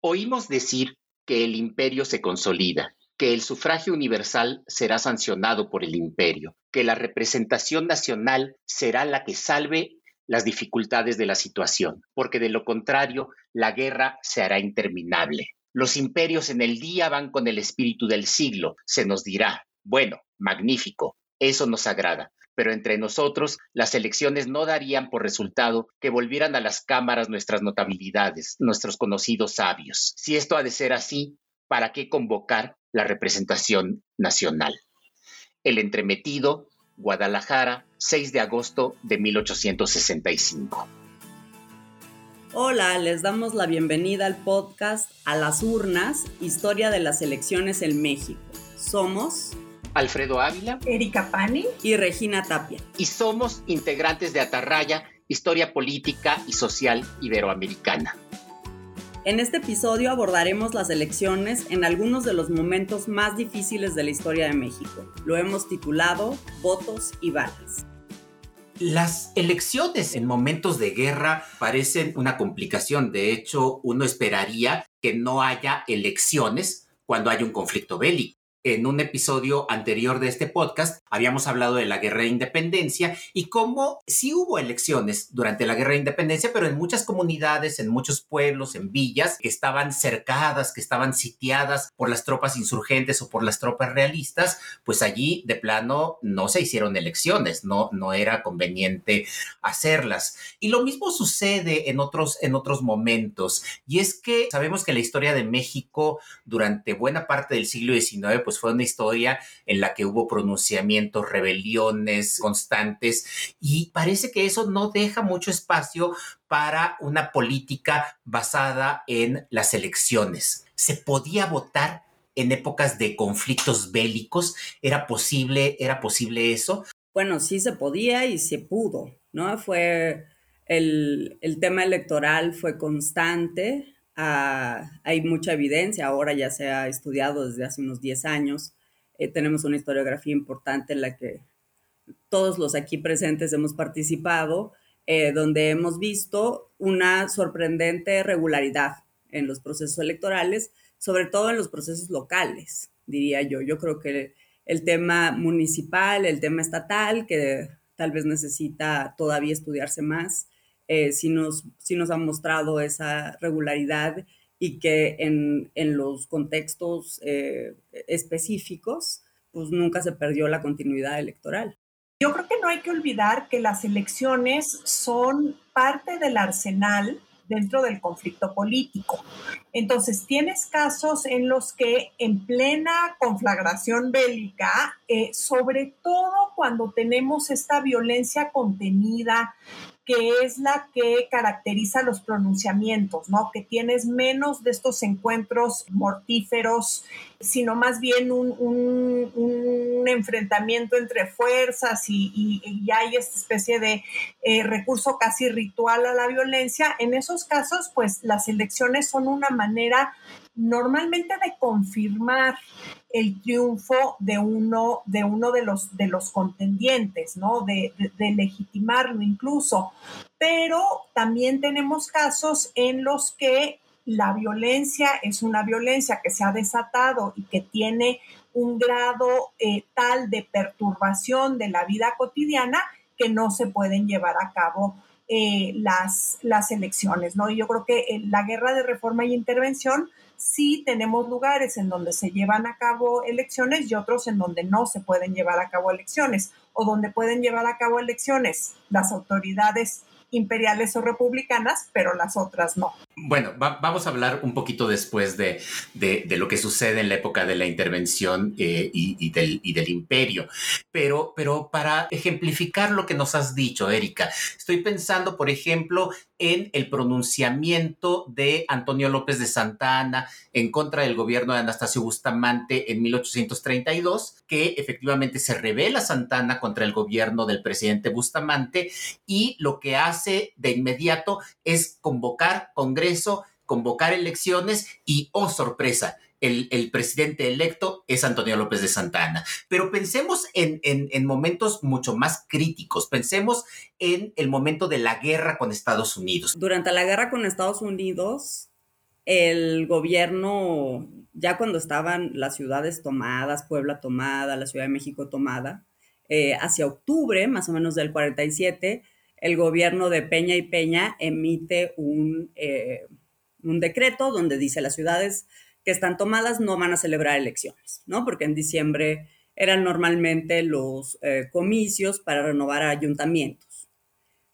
Oímos decir que el imperio se consolida, que el sufragio universal será sancionado por el imperio, que la representación nacional será la que salve las dificultades de la situación, porque de lo contrario la guerra se hará interminable. Los imperios en el día van con el espíritu del siglo, se nos dirá. Bueno, magnífico, eso nos agrada, pero entre nosotros las elecciones no darían por resultado que volvieran a las cámaras nuestras notabilidades, nuestros conocidos sabios. Si esto ha de ser así, ¿para qué convocar la representación nacional? El entremetido, Guadalajara, 6 de agosto de 1865. Hola, les damos la bienvenida al podcast A las urnas, historia de las elecciones en México. Somos Alfredo Ávila, Erika Pani y Regina Tapia. Y somos integrantes de Atarraya, Historia Política y Social Iberoamericana. En este episodio abordaremos las elecciones en algunos de los momentos más difíciles de la historia de México. Lo hemos titulado Votos y balas. Las elecciones en momentos de guerra parecen una complicación. De hecho, uno esperaría que no haya elecciones cuando hay un conflicto bélico en un episodio anterior de este podcast habíamos hablado de la guerra de independencia y cómo sí hubo elecciones durante la guerra de independencia, pero en muchas comunidades, en muchos pueblos, en villas que estaban cercadas, que estaban sitiadas por las tropas insurgentes o por las tropas realistas, pues allí de plano no se hicieron elecciones, no, no era conveniente hacerlas. Y lo mismo sucede en otros, en otros momentos, y es que sabemos que la historia de México durante buena parte del siglo XIX, pues fue una historia en la que hubo pronunciamientos, rebeliones constantes y parece que eso no deja mucho espacio para una política basada en las elecciones. ¿Se podía votar en épocas de conflictos bélicos? ¿Era posible, era posible eso? Bueno, sí se podía y se pudo, ¿no? Fue el, el tema electoral fue constante, Ah, hay mucha evidencia, ahora ya se ha estudiado desde hace unos 10 años. Eh, tenemos una historiografía importante en la que todos los aquí presentes hemos participado, eh, donde hemos visto una sorprendente regularidad en los procesos electorales, sobre todo en los procesos locales, diría yo. Yo creo que el tema municipal, el tema estatal, que tal vez necesita todavía estudiarse más, eh, sí, nos, nos ha mostrado esa regularidad y que en, los contextos eh, específicos, pues nunca se perdió la continuidad electoral. Yo creo que no hay que olvidar que las elecciones son parte del arsenal dentro del conflicto político. Entonces, tienes casos en los que en plena conflagración bélica, eh, sobre todo cuando tenemos esta violencia contenida, que es la que caracteriza los pronunciamientos, ¿no? Que tienes menos de estos encuentros mortíferos, sino más bien un, enfrentamiento entre fuerzas y, hay esta especie de eh, recurso casi ritual a la violencia. En esos casos, pues las elecciones son una manera normalmente de confirmar el triunfo de uno de, uno de, los, de los contendientes, ¿no? De, legitimarlo incluso. Pero también tenemos casos en los que la violencia es una violencia que se ha desatado y que tiene un grado eh, tal de perturbación de la vida cotidiana que no se pueden llevar a cabo eh, las, las elecciones, ¿no? Y yo creo que eh, la guerra de reforma y intervención sí tenemos lugares en donde se llevan a cabo elecciones y otros en donde no se pueden llevar a cabo elecciones o donde pueden llevar a cabo elecciones las autoridades imperiales o republicanas, pero las otras no. Bueno, vamos a hablar un poquito después de, lo que sucede en la época de la intervención eh, y, del, del, imperio, pero, pero para ejemplificar lo que nos has dicho, Erika, estoy pensando, por ejemplo, en el pronunciamiento de Antonio López de Santa Ana en contra del gobierno de Anastasio Bustamante en 1832, que efectivamente se revela Santa Ana contra el gobierno del presidente Bustamante y lo que hace de inmediato es convocar Congreso, convocar elecciones y, oh sorpresa, el, presidente electo es Antonio López de Santana. Pero pensemos en, en, momentos mucho más críticos, pensemos en el momento de la guerra con Estados Unidos. Durante la guerra con Estados Unidos, el gobierno, ya cuando estaban las ciudades tomadas, Puebla tomada, la Ciudad de México tomada, eh, hacia octubre, más o menos del 47, el gobierno de Peña y Peña emite un, eh, un decreto donde dice las ciudades que están tomadas no van a celebrar elecciones, ¿no? Porque en diciembre eran normalmente los eh, comicios para renovar ayuntamientos.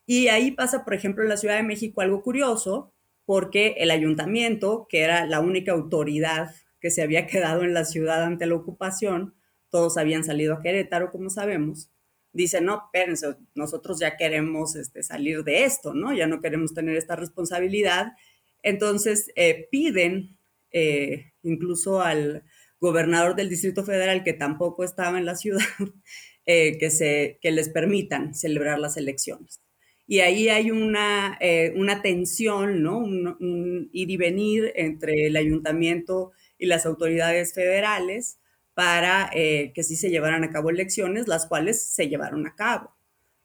Y ahí pasa, por ejemplo, en la Ciudad de México algo curioso, porque el ayuntamiento, que era la única autoridad que se había quedado en la ciudad ante la ocupación, todos habían salido a Querétaro, como sabemos, dice, no, espérense, nosotros ya queremos este, salir de esto, ¿no? Ya no queremos tener esta responsabilidad. Entonces eh, piden eh, incluso al gobernador del Distrito Federal, que tampoco estaba en la ciudad, eh, que, se, que les permitan celebrar las elecciones. Y ahí hay una, una tensión, ¿no? un ir y venir entre el ayuntamiento y las autoridades federales para eh, que sí se llevaran a cabo elecciones, las cuales se llevaron a cabo.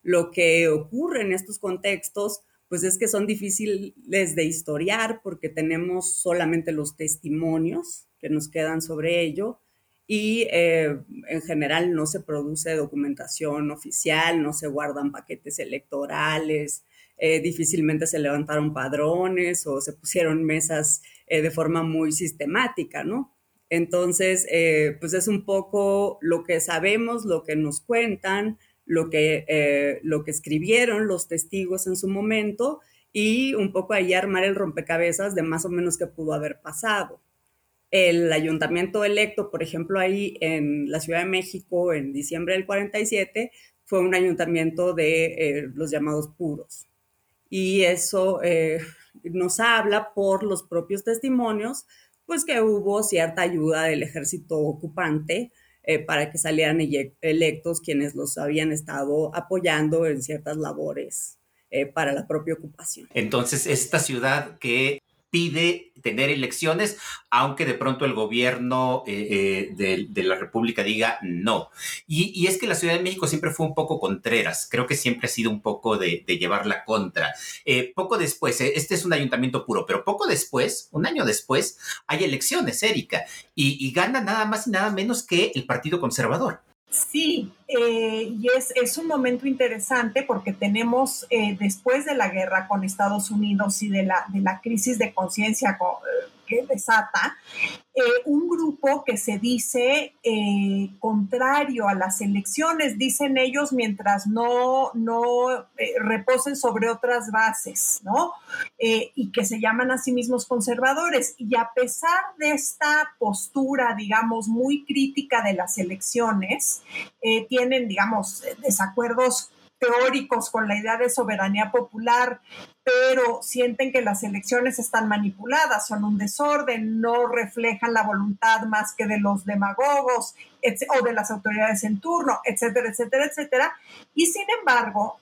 Lo que ocurre en estos contextos, pues es que son difíciles de historiar porque tenemos solamente los testimonios que nos quedan sobre ello y eh, en general no se produce documentación oficial, no se guardan paquetes electorales, eh, difícilmente se levantaron padrones o se pusieron mesas de forma muy sistemática, ¿no? Entonces, eh, pues es un poco lo que sabemos, lo que nos cuentan, lo que, eh, lo que escribieron los testigos en su momento y un poco ahí armar el rompecabezas de más o menos qué pudo haber pasado. El ayuntamiento electo, por ejemplo, ahí en la Ciudad de México en diciembre del 47, fue un ayuntamiento de eh, los llamados puros. Y eso nos habla por los propios testimonios pues que hubo cierta ayuda del ejército ocupante eh, para que salieran electos quienes los habían estado apoyando en ciertas labores eh, para la propia ocupación. Entonces, esta ciudad que pide tener elecciones, aunque de pronto el gobierno eh, eh, de, la República diga no. Y, es que la Ciudad de México siempre fue un poco contreras, creo que siempre ha sido un poco de, llevar la contra. Eh, poco después, este es un ayuntamiento puro, pero poco después, un año después, hay elecciones, Erika, y gana nada más y nada menos que el Partido Conservador. Sí, eh, y es, es, un momento interesante porque tenemos eh, después de la guerra con Estados Unidos y de la, de la crisis de conciencia eh, que desata, eh, un grupo que se dice eh, contrario a las elecciones, dicen ellos, mientras no, no eh, reposen sobre otras bases, ¿no? y que se llaman a sí mismos conservadores. Y a pesar de esta postura, digamos, muy crítica de las elecciones, tienen, digamos, desacuerdos teóricos con la idea de soberanía popular, pero sienten que las elecciones están manipuladas, son un desorden, no reflejan la voluntad más que de los demagogos o de las autoridades en turno, etcétera, etcétera, etcétera. Y sin embargo,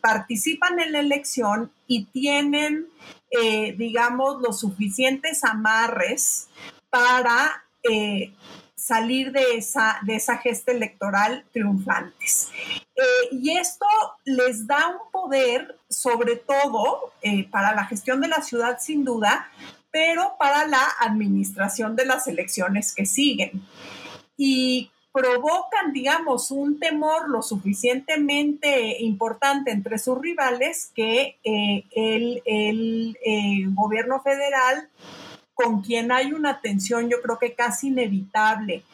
participan en la elección y tienen, eh, digamos, los suficientes amarres para... Eh, salir de esa, de esa gesta electoral triunfantes. Eh, y esto les da un poder, sobre todo eh, para la gestión de la ciudad, sin duda, pero para la administración de las elecciones que siguen. Y provocan, digamos, un temor lo suficientemente importante entre sus rivales que eh, el, el gobierno federal con quien hay una tensión, yo creo que casi inevitable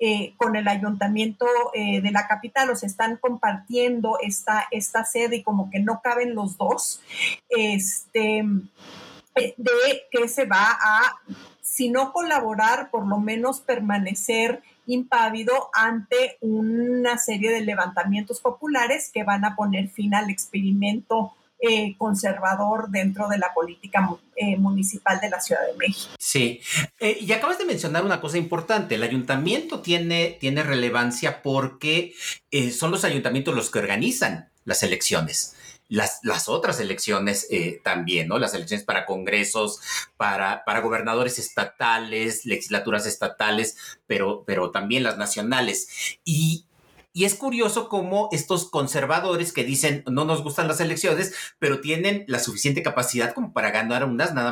eh, con el ayuntamiento eh, de la capital, o se están compartiendo esta, esta sede y como que no caben los dos, este, eh, de que se va a, si no colaborar, por lo menos permanecer impávido ante una serie de levantamientos populares que van a poner fin al experimento eh, conservador dentro de la política eh, municipal de la Ciudad de México. Sí, eh, y acabas de mencionar una cosa importante, el ayuntamiento tiene, tiene relevancia porque son los ayuntamientos los que organizan las elecciones. Las, otras elecciones también, ¿no? Las elecciones para congresos, para, para gobernadores estatales, legislaturas estatales, pero, pero también las nacionales. Y Y es curioso cómo estos conservadores que dicen no nos gustan las elecciones, pero tienen la suficiente capacidad como para ganar unas nada,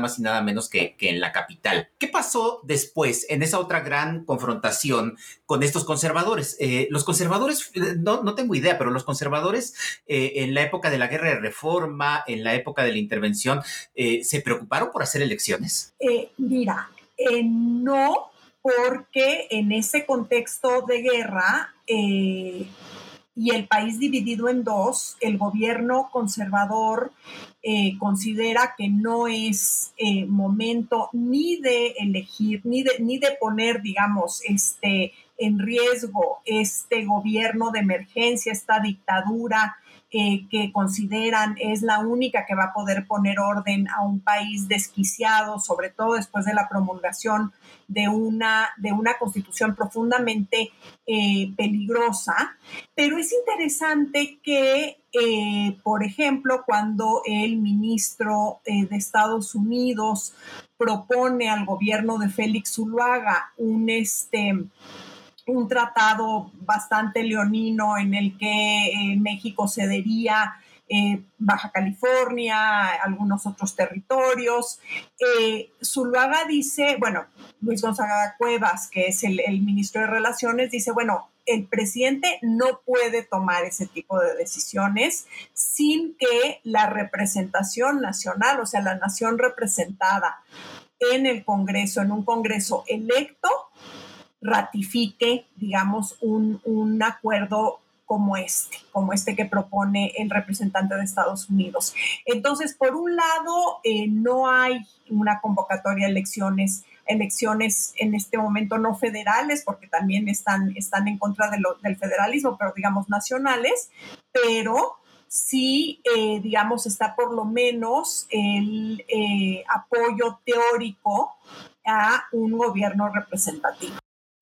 más y nada menos que, en la capital. ¿Qué pasó después en esa otra gran confrontación con estos conservadores? Eh, los conservadores, eh, no, no, tengo idea, pero los conservadores eh, en la época de la guerra de reforma, en la época de la intervención, ¿se preocuparon por hacer elecciones? mira, no, porque en ese contexto de guerra eh, y el país dividido en dos, el gobierno conservador eh, considera que no es eh, momento ni de elegir, ni de, ni de poner, digamos, este, en riesgo este gobierno de emergencia, esta dictadura eh, que consideran es la única que va a poder poner orden a un país desquiciado, sobre todo después de la promulgación de una, de una constitución profundamente eh, peligrosa. Pero es interesante que, eh, por ejemplo, cuando el ministro de Estados Unidos propone al gobierno de Félix Zuluaga un este un tratado bastante leonino en el que eh, México cedería eh, Baja California, algunos otros territorios. Eh, Zuluaga dice, bueno, Luis Gonzaga Cuevas, que es el, el, ministro de Relaciones, dice, bueno, el presidente no puede tomar ese tipo de decisiones sin que la representación nacional, o sea, la nación representada en el Congreso, en un Congreso electo, ratifique, digamos, un, un acuerdo como este, como este que propone el representante de Estados Unidos. Entonces, por un lado, eh, no hay una convocatoria de elecciones, elecciones en este momento no federales, porque también están, están en contra del federalismo, pero digamos nacionales, pero sí, eh, digamos, está por lo menos el eh, apoyo teórico a un gobierno representativo.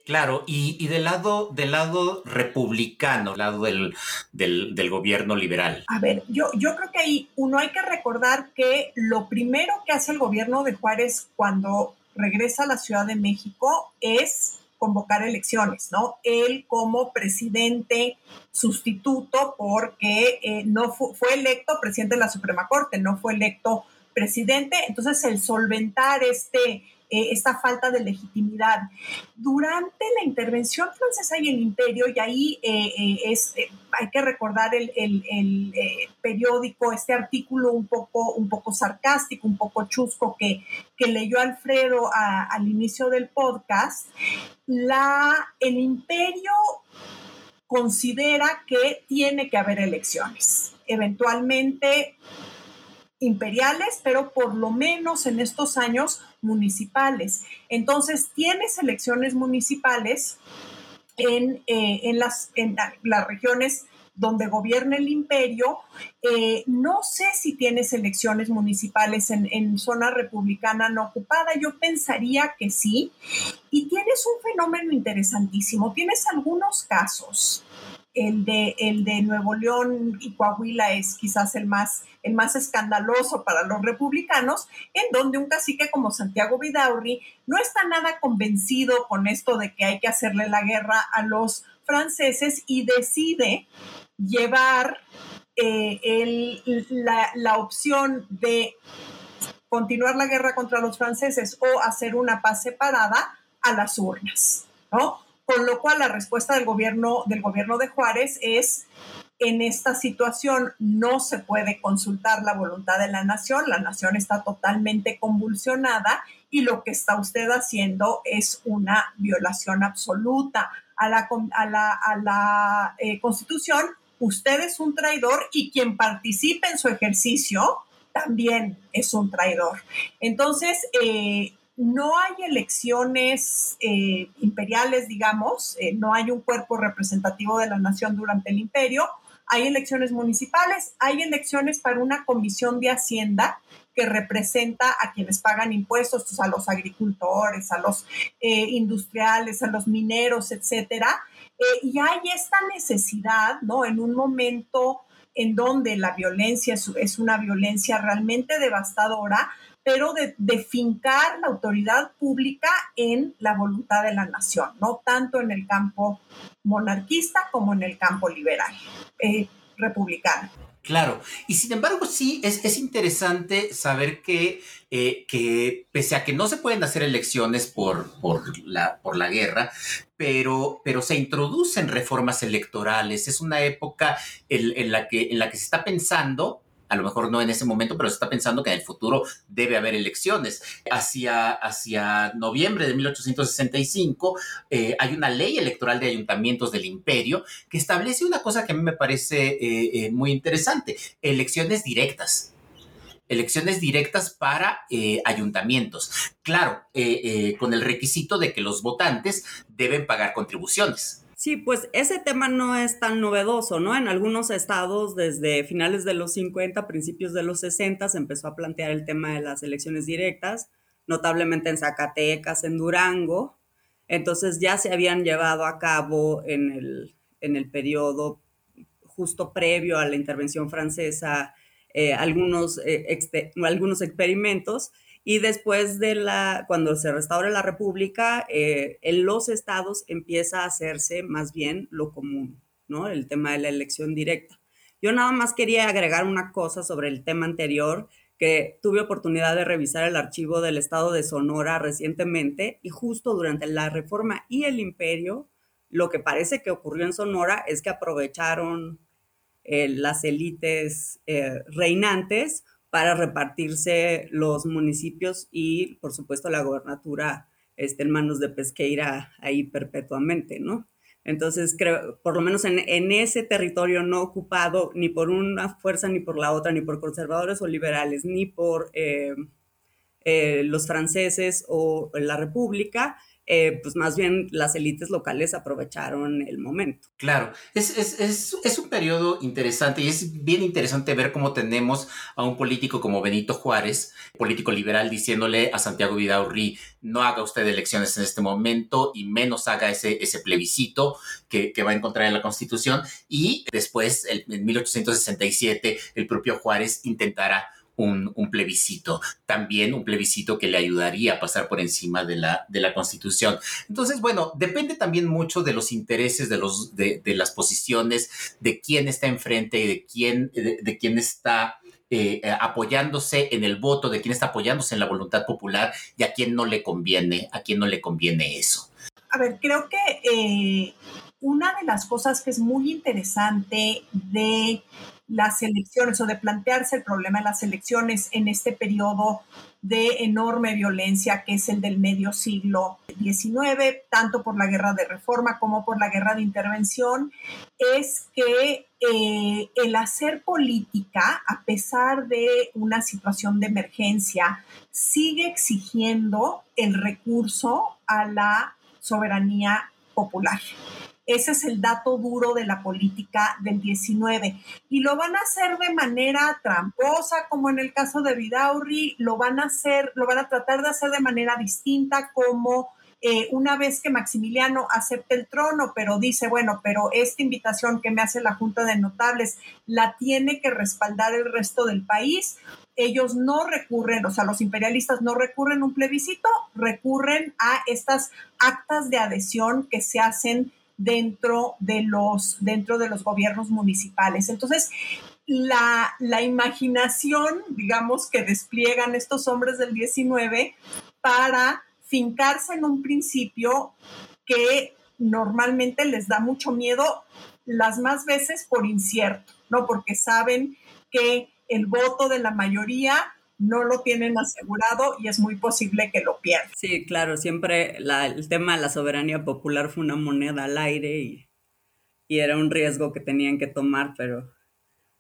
Claro, y, del lado del lado republicano, lado del, del, gobierno liberal. A ver, yo, yo creo que ahí uno hay que recordar que lo primero que hace el gobierno de Juárez cuando regresa a la Ciudad de México es convocar elecciones, ¿no? Él como presidente sustituto, porque eh, no fue electo presidente de la Suprema Corte, no fue electo presidente, entonces el solventar este eh, esta falta de legitimidad. Durante la intervención francesa y el imperio, y ahí eh, eh, hay que recordar el, periódico, este artículo un poco, un poco sarcástico, un poco chusco que, que leyó Alfredo al inicio del podcast, la, el imperio considera que tiene que haber elecciones. Eventualmente imperiales, pero por lo menos en estos años municipales. Entonces, tienes elecciones municipales en, eh, las, en las regiones donde gobierna el imperio. Eh, no sé si tienes elecciones municipales en, en, zona republicana no ocupada, yo pensaría que sí. Y tienes un fenómeno interesantísimo, tienes algunos casos el de, el de Nuevo León y Coahuila es quizás el más, el más escandaloso para los republicanos, en donde un cacique como Santiago Vidaurri no está nada convencido con esto de que hay que hacerle la guerra a los franceses y decide llevar eh, la, la opción de continuar la guerra contra los franceses o hacer una paz separada a las urnas, ¿no? Con lo cual la respuesta del gobierno, del gobierno de Juárez es en esta situación no se puede consultar la voluntad de la nación, la nación está totalmente convulsionada y lo que está usted haciendo es una violación absoluta a la, eh, constitución. Usted es un traidor y quien participe en su ejercicio también es un traidor. Entonces, eh, no hay elecciones eh, imperiales, digamos, eh, no hay un cuerpo representativo de la nación durante el imperio, hay elecciones municipales, hay elecciones para una comisión de hacienda que representa a quienes pagan impuestos, pues, a los agricultores, a los eh, industriales, a los mineros, etcétera. y hay esta necesidad, ¿no? En un momento en donde la violencia es una violencia realmente devastadora, pero de, fincar la autoridad pública en la voluntad de la nación, no tanto en el campo monarquista como en el campo liberal, eh, republicano. Claro, y sin embargo sí es, interesante saber que, eh, que pese a que no se pueden hacer elecciones por, por, la, por la guerra, pero, pero se introducen reformas electorales. Es una época en, la, que, en la que se está pensando a lo mejor no en ese momento, pero se está pensando que en el futuro debe haber elecciones. Hacia, hacia noviembre de 1865 eh, hay una ley electoral de ayuntamientos del imperio que establece una cosa que a mí me parece eh, eh, muy interesante, elecciones directas elecciones directas para ayuntamientos. Claro, con el requisito de que los votantes deben pagar contribuciones. Sí, pues ese tema no es tan novedoso, ¿no? En algunos estados, desde finales de los 50, principios de los 60, se empezó a plantear el tema de las elecciones directas, notablemente en Zacatecas, en Durango. Entonces ya se habían llevado a cabo en el, en el periodo justo previo a la intervención francesa eh, algunos, eh, algunos experimentos y después de la, cuando se restaure la República, eh, en los estados empieza a hacerse más bien lo común, ¿no? El tema de la elección directa. Yo nada más quería agregar una cosa sobre el tema anterior, que tuve oportunidad de revisar el archivo del estado de Sonora recientemente y justo durante la reforma y el imperio, lo que parece que ocurrió en Sonora es que aprovecharon eh, las élites eh, reinantes para repartirse los municipios y, por supuesto, la gobernatura este, en manos de Pesqueira ahí perpetuamente, ¿no? Entonces, creo, por lo menos en, ese territorio no ocupado ni por una fuerza ni por la otra, ni por conservadores o liberales, ni por eh, eh, los franceses o la República, eh, pues más bien las élites locales aprovecharon el momento. Claro, es, es, es, es, un periodo interesante y es bien interesante ver cómo tenemos a un político como Benito Juárez, político liberal, diciéndole a Santiago Vidaurri, no haga usted elecciones en este momento y menos haga ese, ese plebiscito que, que va a encontrar en la Constitución. Y después, en 1867, el propio Juárez intentará un, plebiscito, también un plebiscito que le ayudaría a pasar por encima de la, de la Constitución. Entonces, bueno, depende también mucho de los intereses, de, los, de, las posiciones, de quién está enfrente y de quién, de, quién está eh, apoyándose en el voto, de quién está apoyándose en la voluntad popular y a quién no le conviene, a quién no le conviene eso. A ver, creo que eh, una de las cosas que es muy interesante de las elecciones o de plantearse el problema de las elecciones en este periodo de enorme violencia que es el del medio siglo XIX, tanto por la guerra de reforma como por la guerra de intervención, es que eh, el hacer política, a pesar de una situación de emergencia, sigue exigiendo el recurso a la soberanía popular. Ese es el dato duro de la política del 19. Y lo van a hacer de manera tramposa, como en el caso de Vidaurri, lo van a hacer, lo van a tratar de hacer de manera distinta, como eh, una vez que Maximiliano acepte el trono, pero dice, bueno, pero esta invitación que me hace la Junta de Notables la tiene que respaldar el resto del país. Ellos no recurren, o sea, los imperialistas no recurren a un plebiscito, recurren a estas actas de adhesión que se hacen dentro de los, dentro de los gobiernos municipales. Entonces, la, la imaginación, digamos, que despliegan estos hombres del 19 para fincarse en un principio que normalmente les da mucho miedo, las más veces por incierto, ¿no? Porque saben que el voto de la mayoría no lo tienen asegurado y es muy posible que lo pierdan. Sí, claro, siempre el tema de la soberanía popular fue una moneda al aire y, era un riesgo que tenían que tomar, pero,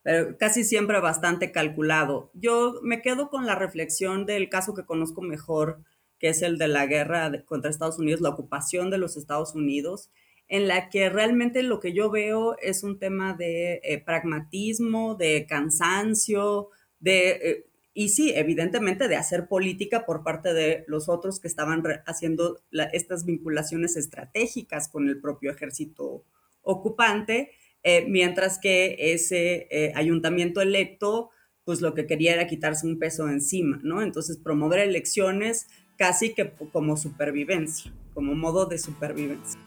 pero casi siempre bastante calculado. Yo me quedo con la reflexión del caso que conozco mejor, que es el de la guerra contra Estados Unidos, la ocupación de los Estados Unidos, en la que realmente lo que yo veo es un tema de eh, pragmatismo, de cansancio, de eh, y sí, evidentemente de hacer política por parte de los otros que estaban haciendo estas vinculaciones estratégicas con el propio ejército ocupante, eh, mientras que ese eh, ayuntamiento electo, pues lo que quería era quitarse un peso encima, ¿no? Entonces promover elecciones casi que como supervivencia, como modo de supervivencia.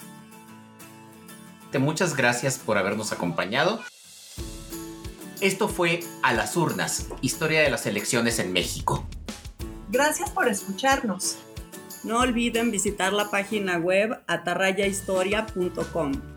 Muchas gracias por habernos acompañado. Esto fue A las urnas, historia de las elecciones en México. Gracias por escucharnos. No olviden visitar la página web atarrayahistoria.com.